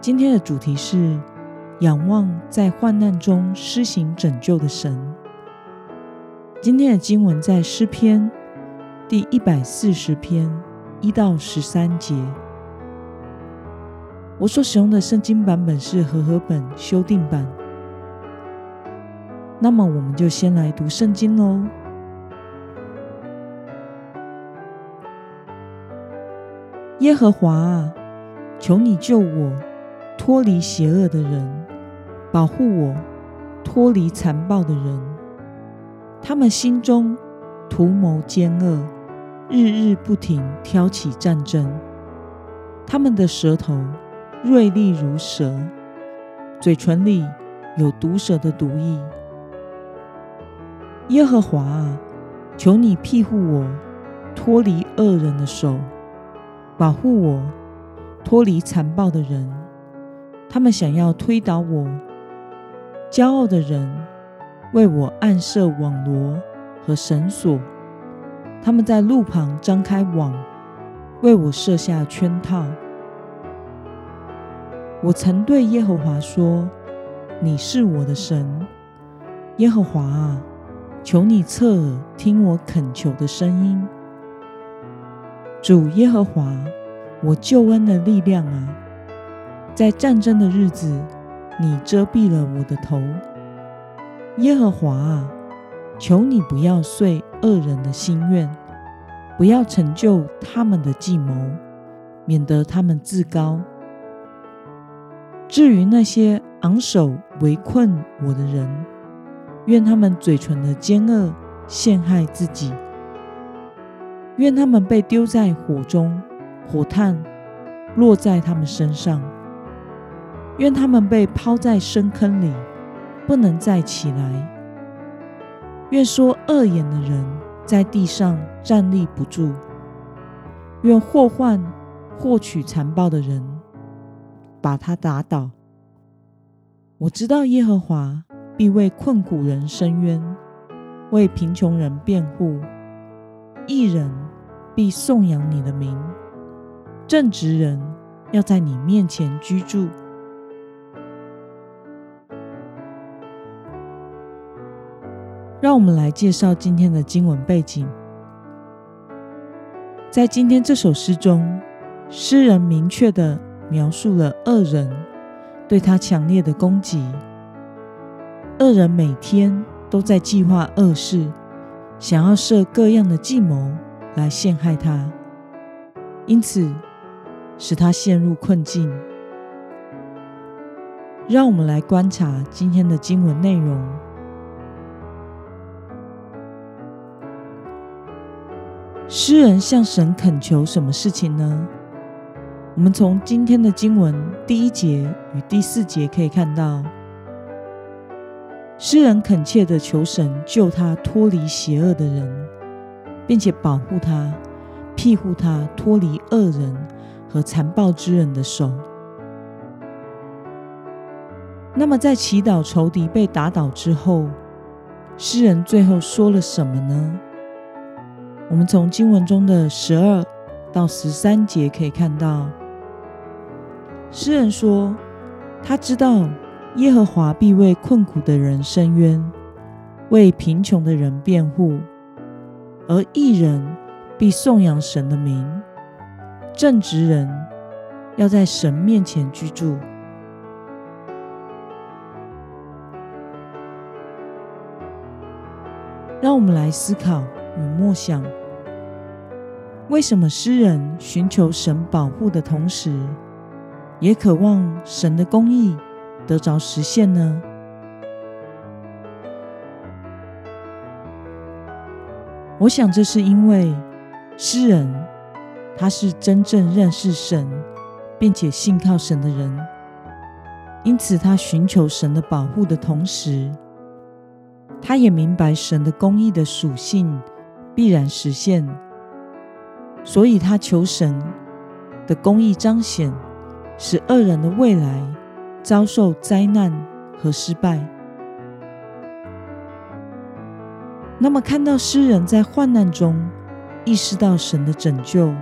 今天的主题是仰望在患难中施行拯救的神。今天的经文在诗篇第一百四十篇一到十三节。我所使用的圣经版本是和合本修订版。那么，我们就先来读圣经喽。耶和华啊，求你救我。脱离邪恶的人，保护我；脱离残暴的人，他们心中图谋奸恶，日日不停挑起战争。他们的舌头锐利如蛇，嘴唇里有毒蛇的毒液。耶和华啊，求你庇护我，脱离恶人的手，保护我，脱离残暴的人。他们想要推倒我，骄傲的人为我暗设网罗和绳索，他们在路旁张开网，为我设下圈套。我曾对耶和华说：“你是我的神，耶和华啊，求你侧耳听我恳求的声音。主耶和华，我救恩的力量啊！”在战争的日子，你遮蔽了我的头，耶和华啊，求你不要遂恶人的心愿，不要成就他们的计谋，免得他们自高。至于那些昂首围困我的人，愿他们嘴唇的奸恶陷害自己，愿他们被丢在火中，火炭落在他们身上。愿他们被抛在深坑里，不能再起来。愿说恶言的人在地上站立不住。愿祸患获取残暴的人，把他打倒。我知道耶和华必为困苦人伸冤，为贫穷人辩护。义人必颂扬你的名，正直人要在你面前居住。让我们来介绍今天的经文背景。在今天这首诗中，诗人明确地描述了恶人对他强烈的攻击。恶人每天都在计划恶事，想要设各样的计谋来陷害他，因此使他陷入困境。让我们来观察今天的经文内容。诗人向神恳求什么事情呢？我们从今天的经文第一节与第四节可以看到，诗人恳切的求神救他脱离邪恶的人，并且保护他、庇护他脱离恶人和残暴之人的手。那么，在祈祷仇敌被打倒之后，诗人最后说了什么呢？我们从经文中的十二到十三节可以看到，诗人说，他知道耶和华必为困苦的人伸冤，为贫穷的人辩护，而义人必颂扬神的名，正直人要在神面前居住。让我们来思考与默想。为什么诗人寻求神保护的同时，也渴望神的公义得着实现呢？我想这是因为诗人他是真正认识神，并且信靠神的人，因此，他寻求神的保护的同时，他也明白神的公义的属性必然实现，所以他求神的公义彰显，使恶人的未来遭受灾难和失败。那么，看到诗人在患难中意识到神的拯救，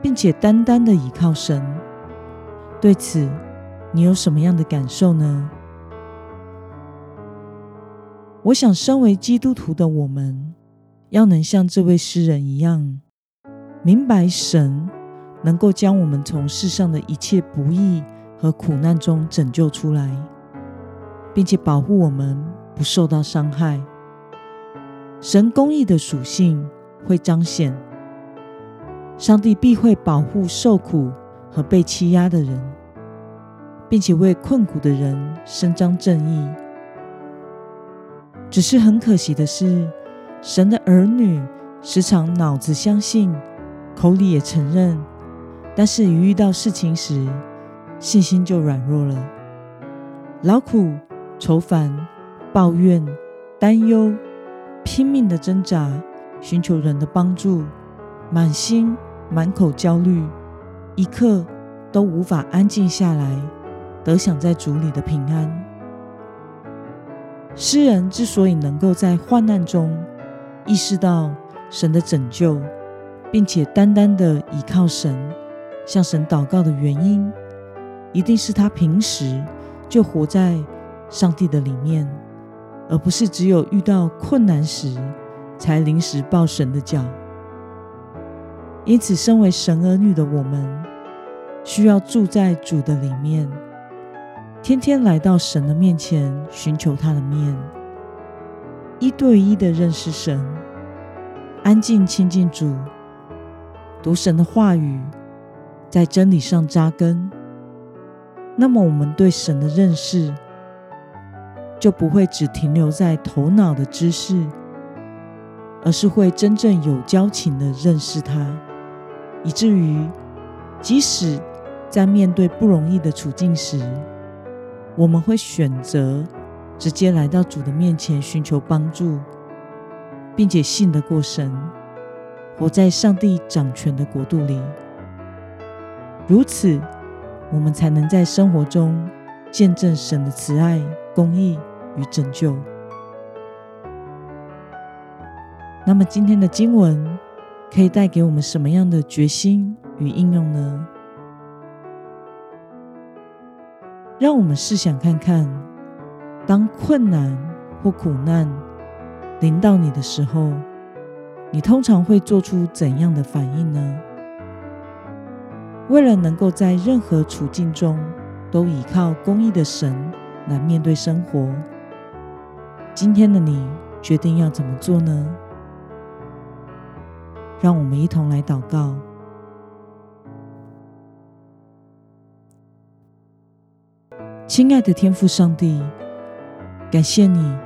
并且单单的倚靠神，对此你有什么样的感受呢？我想，身为基督徒的我们，要能像这位诗人一样，明白神能够将我们从世上的一切不义和苦难中拯救出来，并且保护我们不受到伤害。神公义的属性会彰显，上帝必会保护受苦和被欺压的人，并且为困苦的人伸张正义。只是很可惜的是，神的儿女时常脑子相信，口里也承认，但是一遇到事情时，信心就软弱了，劳苦、愁烦、抱怨、担忧。拼命的挣扎，寻求人的帮助，满心满口焦虑，一刻都无法安静下来，得享在主里的平安。诗人之所以能够在患难中意识到神的拯救，并且单单的倚靠神，向神祷告的原因，一定是他平时就活在上帝的里面。而不是只有遇到困难时才临时抱神的脚。因此，身为神儿女的我们，需要住在主的里面，天天来到神的面前寻求他的面，一对一的认识神，安静亲近主，读神的话语，在真理上扎根。那么，我们对神的认识，就不会只停留在头脑的知识，而是会真正有交情的认识他，以至于即使在面对不容易的处境时，我们会选择直接来到主的面前寻求帮助，并且信得过神，活在上帝掌权的国度里。如此，我们才能在生活中见证神的慈爱、公义。与拯救。那么，今天的经文可以带给我们什么样的决心与应用呢？让我们试想看看，当困难或苦难临到你的时候，你通常会做出怎样的反应呢？为了能够在任何处境中都倚靠公义的神来面对生活。今天的你决定要怎么做呢？让我们一同来祷告。亲爱的天父上帝，感谢你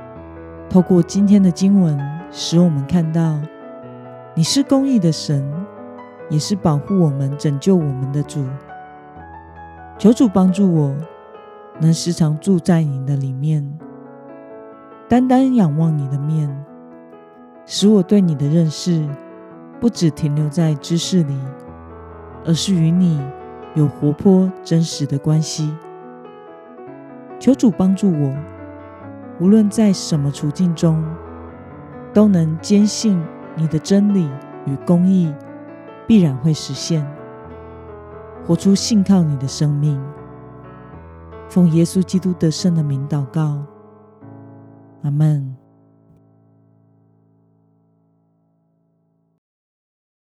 透过今天的经文，使我们看到你是公义的神，也是保护我们、拯救我们的主。求主帮助我，能时常住在你的里面。单单仰望你的面，使我对你的认识不只停留在知识里，而是与你有活泼真实的关系。求主帮助我，无论在什么处境中，都能坚信你的真理与公义必然会实现，活出信靠你的生命。奉耶稣基督得胜的名祷告。阿门。